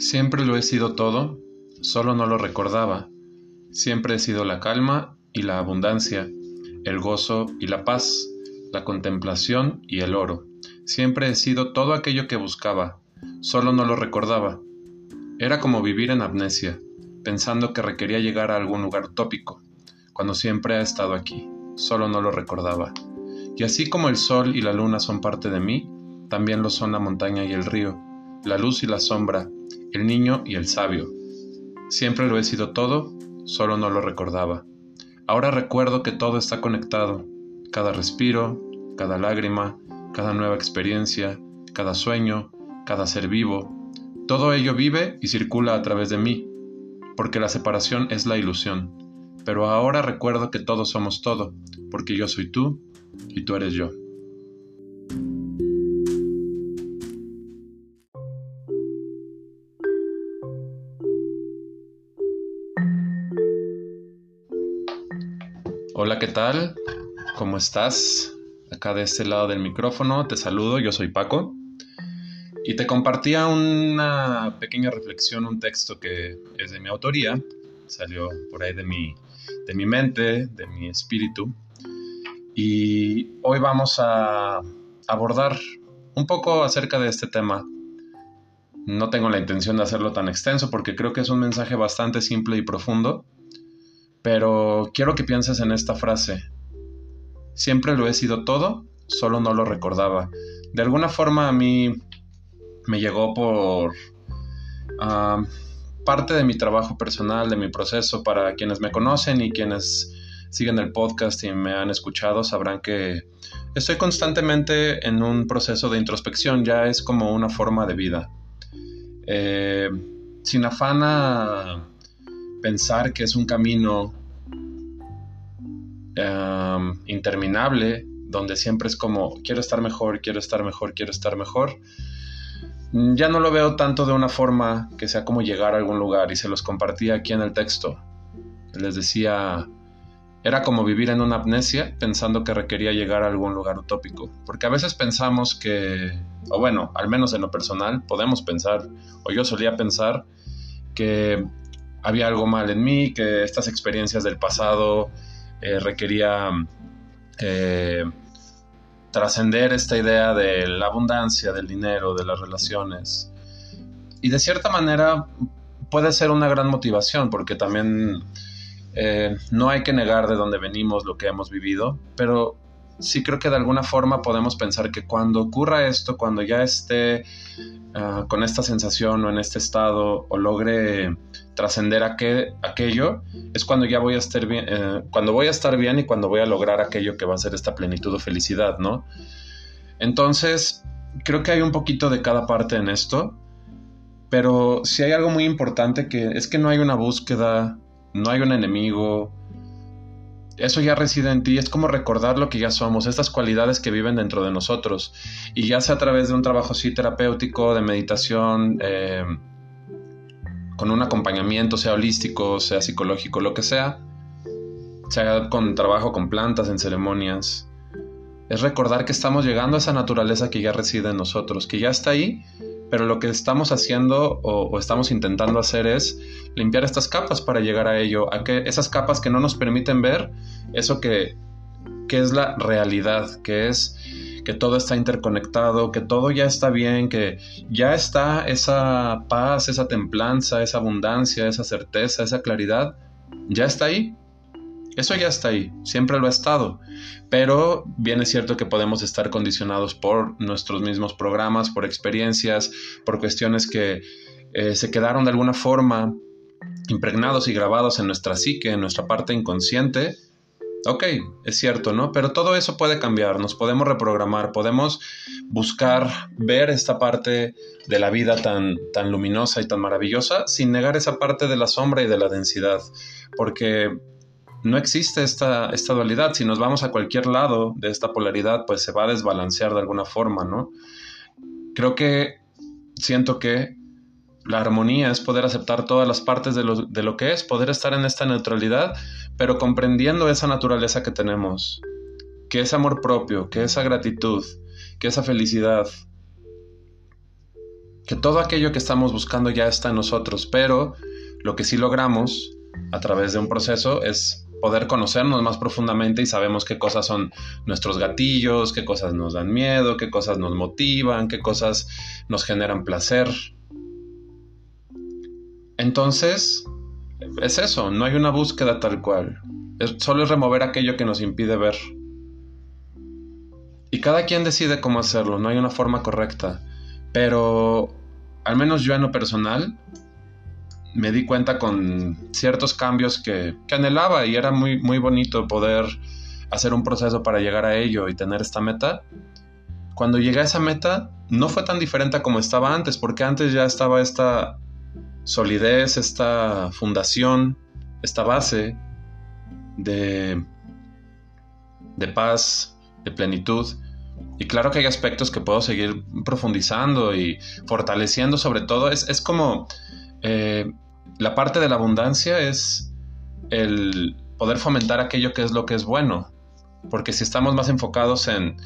Siempre lo he sido todo, solo no lo recordaba. Siempre he sido la calma y la abundancia, el gozo y la paz, la contemplación y el oro. Siempre he sido todo aquello que buscaba, solo no lo recordaba. Era como vivir en amnesia, pensando que requería llegar a algún lugar utópico, cuando siempre ha estado aquí, solo no lo recordaba. Y así como el sol y la luna son parte de mí, también lo son la montaña y el río, la luz y la sombra, el niño y el sabio. Siempre lo he sido todo, solo no lo recordaba. Ahora recuerdo que todo está conectado, cada respiro, cada lágrima, cada nueva experiencia, cada sueño, cada ser vivo, todo ello vive y circula a través de mí, porque la separación es la ilusión. Pero ahora recuerdo que todos somos todo, porque yo soy tú y tú eres yo. ¿Qué tal? ¿Cómo estás? Acá de este lado del micrófono te saludo, yo soy Paco. Y te compartía una pequeña reflexión, un texto que es de mi autoría, salió por ahí de mi, de mi mente, de mi espíritu. Y hoy vamos a abordar un poco acerca de este tema. No tengo la intención de hacerlo tan extenso porque creo que es un mensaje bastante simple y profundo pero quiero que pienses en esta frase. Siempre lo he sido todo, solo no lo recordaba. De alguna forma a mí me llegó por ah, parte de mi trabajo personal, de mi proceso. Para quienes me conocen y quienes siguen el podcast y me han escuchado sabrán que estoy constantemente en un proceso de introspección, ya es como una forma de vida. Eh, sin afán a pensar que es un camino interminable, donde siempre es como, quiero estar mejor, quiero estar mejor, quiero estar mejor. Ya no lo veo tanto de una forma que sea como llegar a algún lugar y se los compartí aquí en el texto. Les decía, era como vivir en una amnesia pensando que requería llegar a algún lugar utópico. Porque a veces pensamos que, o bueno, al menos en lo personal, podemos pensar, o yo solía pensar, que había algo mal en mí, que estas experiencias del pasado eh, requería eh, trascender esta idea de la abundancia, del dinero, de las relaciones. Y de cierta manera puede ser una gran motivación, porque también eh, no hay que negar de dónde venimos, lo que hemos vivido, pero sí creo que de alguna forma podemos pensar que cuando ocurra esto, cuando ya esté ah, con esta sensación o en este estado o logre trascender aquello, es cuando ya voy a estar bien, eh, cuando voy a estar bien y cuando voy a lograr aquello que va a ser esta plenitud o felicidad, ¿no? Entonces, creo que hay un poquito de cada parte en esto, pero si hay algo muy importante que es que no hay una búsqueda, no hay un enemigo, eso ya reside en ti, es como recordar lo que ya somos, estas cualidades que viven dentro de nosotros. Y ya sea a través de un trabajo así terapéutico, de meditación, eh, con un acompañamiento, sea holístico, sea psicológico, lo que sea, sea con trabajo con plantas, en ceremonias, es recordar que estamos llegando a esa naturaleza que ya reside en nosotros, que ya está ahí pero lo que estamos haciendo o, estamos intentando hacer es limpiar estas capas para llegar a ello, a que esas capas que no nos permiten ver eso que, que es la realidad, que es que todo está interconectado, que todo ya está bien, que ya está esa paz, esa templanza, esa abundancia, esa certeza, esa claridad, ya está ahí. Eso ya está ahí, siempre lo ha estado, pero bien es cierto que podemos estar condicionados por nuestros mismos programas, por experiencias, por cuestiones que eh, se quedaron de alguna forma impregnados y grabados en nuestra psique, en nuestra parte inconsciente. Ok, es cierto, ¿no? Pero todo eso puede cambiar, nos podemos reprogramar, podemos buscar ver esta parte de la vida tan, tan luminosa y tan maravillosa sin negar esa parte de la sombra y de la densidad, porque no existe esta, esta dualidad. Si nos vamos a cualquier lado de esta polaridad, pues se va a desbalancear de alguna forma, ¿no? Creo que siento que la armonía es poder aceptar todas las partes de lo, de lo que es, poder estar en esta neutralidad, pero comprendiendo esa naturaleza que tenemos, que es amor propio, que esa gratitud, que esa felicidad, que todo aquello que estamos buscando ya está en nosotros, pero lo que sí logramos a través de un proceso es poder conocernos más profundamente y sabemos qué cosas son nuestros gatillos, qué cosas nos dan miedo, qué cosas nos motivan, qué cosas nos generan placer. Entonces, es eso, no hay una búsqueda tal cual. solo es remover aquello que nos impide ver. Y cada quien decide cómo hacerlo, no hay una forma correcta. Pero, al menos yo en lo personal, me di cuenta con ciertos cambios que, anhelaba y era muy, muy bonito poder hacer un proceso para llegar a ello y tener esta meta. Cuando llegué a esa meta, no fue tan diferente como estaba antes, porque antes ya estaba esta solidez, esta fundación, esta base de, de paz, de plenitud. Y claro que hay aspectos que puedo seguir profundizando y fortaleciendo sobre todo. Es, es como eh, la parte de la abundancia es el poder fomentar aquello que es lo que es bueno. Porque si estamos más enfocados en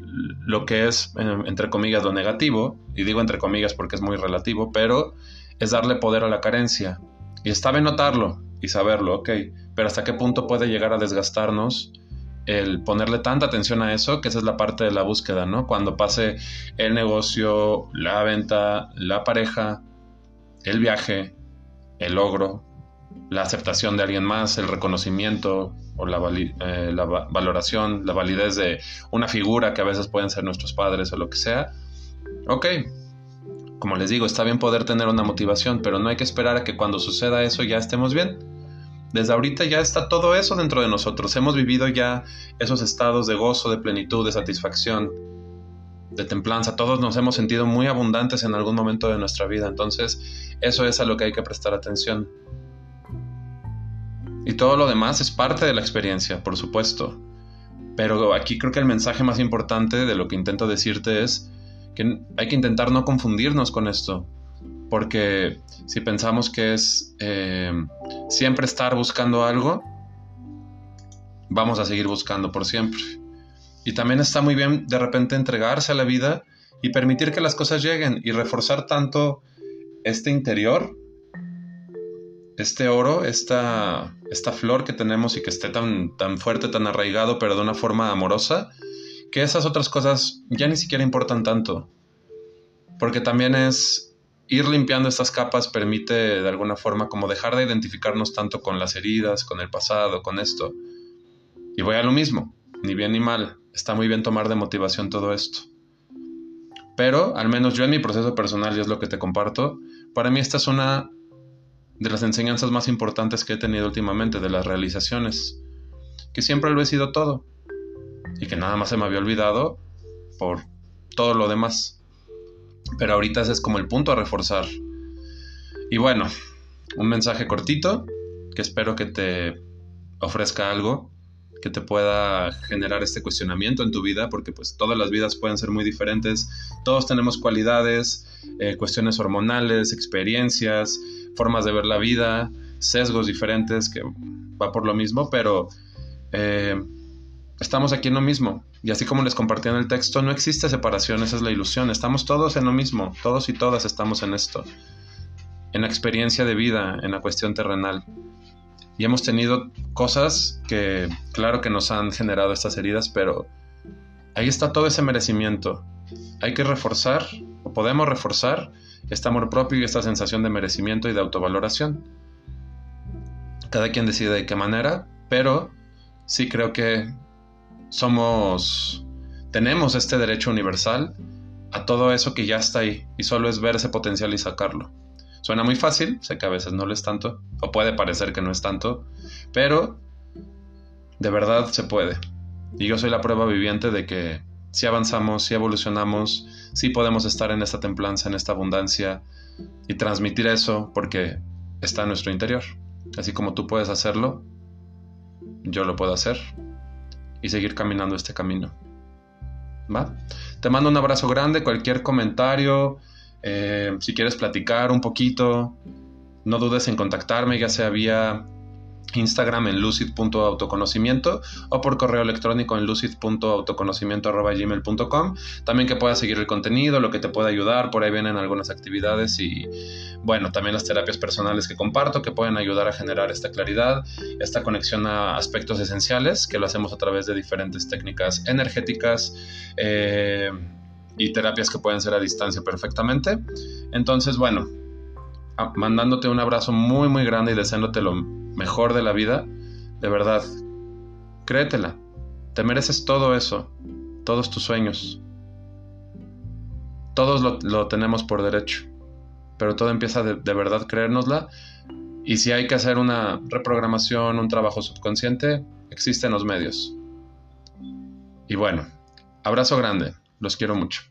lo que es, entre comillas, lo negativo, y digo entre comillas porque es muy relativo, pero es darle poder a la carencia. Y está bien notarlo y saberlo, ok, pero hasta qué punto puede llegar a desgastarnos el ponerle tanta atención a eso, que esa es la parte de la búsqueda, ¿no? Cuando pase el negocio, la venta, la pareja, el viaje, el logro, la aceptación de alguien más, el reconocimiento o la, eh, valoración, la validez de una figura que a veces pueden ser nuestros padres o lo que sea. Ok, como les digo, está bien poder tener una motivación, pero no hay que esperar a que cuando suceda eso ya estemos bien. Desde ahorita ya está todo eso dentro de nosotros. Hemos vivido ya esos estados de gozo, de plenitud, de satisfacción, de templanza. Todos nos hemos sentido muy abundantes en algún momento de nuestra vida. Entonces, eso es a lo que hay que prestar atención. Y todo lo demás es parte de la experiencia, por supuesto. Pero aquí creo que el mensaje más importante de lo que intento decirte es que hay que intentar no confundirnos con esto. Porque si pensamos que es eh, siempre estar buscando algo, vamos a seguir buscando por siempre. Y también está muy bien de repente entregarse a la vida y permitir que las cosas lleguen y reforzar tanto este interior, este oro, esta, esta flor que tenemos y que esté tan, tan fuerte, tan arraigado, pero de una forma amorosa, que esas otras cosas ya ni siquiera importan tanto. Porque también es ir limpiando estas capas permite de alguna forma como dejar de identificarnos tanto con las heridas, con el pasado, con esto. Y voy a lo mismo, ni bien ni mal está muy bien tomar de motivación todo esto. Pero, al menos yo en mi proceso personal, y es lo que te comparto, para mí esta es una de las enseñanzas más importantes que he tenido últimamente, de las realizaciones, que siempre lo he sido todo, y que nada más se me había olvidado por todo lo demás. Pero ahorita ese es como el punto a reforzar. Y bueno, un mensaje cortito, que espero que te ofrezca algo que te pueda generar este cuestionamiento en tu vida, porque pues todas las vidas pueden ser muy diferentes, todos tenemos cualidades, eh, cuestiones hormonales, experiencias, formas de ver la vida, sesgos diferentes, que va por lo mismo, pero eh, estamos aquí en lo mismo. Y así como les compartí en el texto, no existe separación, esa es la ilusión, estamos todos en lo mismo, todos y todas estamos en esto, en la experiencia de vida, en la cuestión terrenal y hemos tenido cosas que claro que nos han generado estas heridas, pero ahí está todo ese merecimiento. Hay que reforzar, o podemos reforzar, este amor propio y esta sensación de merecimiento y de autovaloración. Cada quien decide de qué manera, pero sí creo que somos, tenemos este derecho universal a todo eso que ya está ahí y solo es ver ese potencial y sacarlo. Suena muy fácil, sé que a veces no lo es tanto, o puede parecer que no es tanto, pero de verdad se puede. Y yo soy la prueba viviente de que si avanzamos, si evolucionamos, si podemos estar en esta templanza, en esta abundancia y transmitir eso porque está en nuestro interior. Así como tú puedes hacerlo, yo lo puedo hacer y seguir caminando este camino. ¿Va? Te mando un abrazo grande, cualquier comentario, eh, si quieres platicar un poquito, no dudes en contactarme, ya sea vía Instagram en lucid.autoconocimiento o por correo electrónico en lucid.autoconocimiento.gmail.com. También que puedas seguir el contenido, lo que te pueda ayudar. Por ahí vienen algunas actividades y, bueno, también las terapias personales que comparto que pueden ayudar a generar esta claridad, esta conexión a aspectos esenciales, que lo hacemos a través de diferentes técnicas energéticas. Eh, y terapias que pueden ser a distancia perfectamente. Entonces, bueno, mandándote un abrazo muy, muy grande y deseándote lo mejor de la vida, de verdad, créetela. Te mereces todo eso, todos tus sueños. Todos lo, tenemos por derecho, pero todo empieza de, de verdad creérnosla. Y si hay que hacer una reprogramación, un trabajo subconsciente, existen los medios. Y bueno, abrazo grande, los quiero mucho.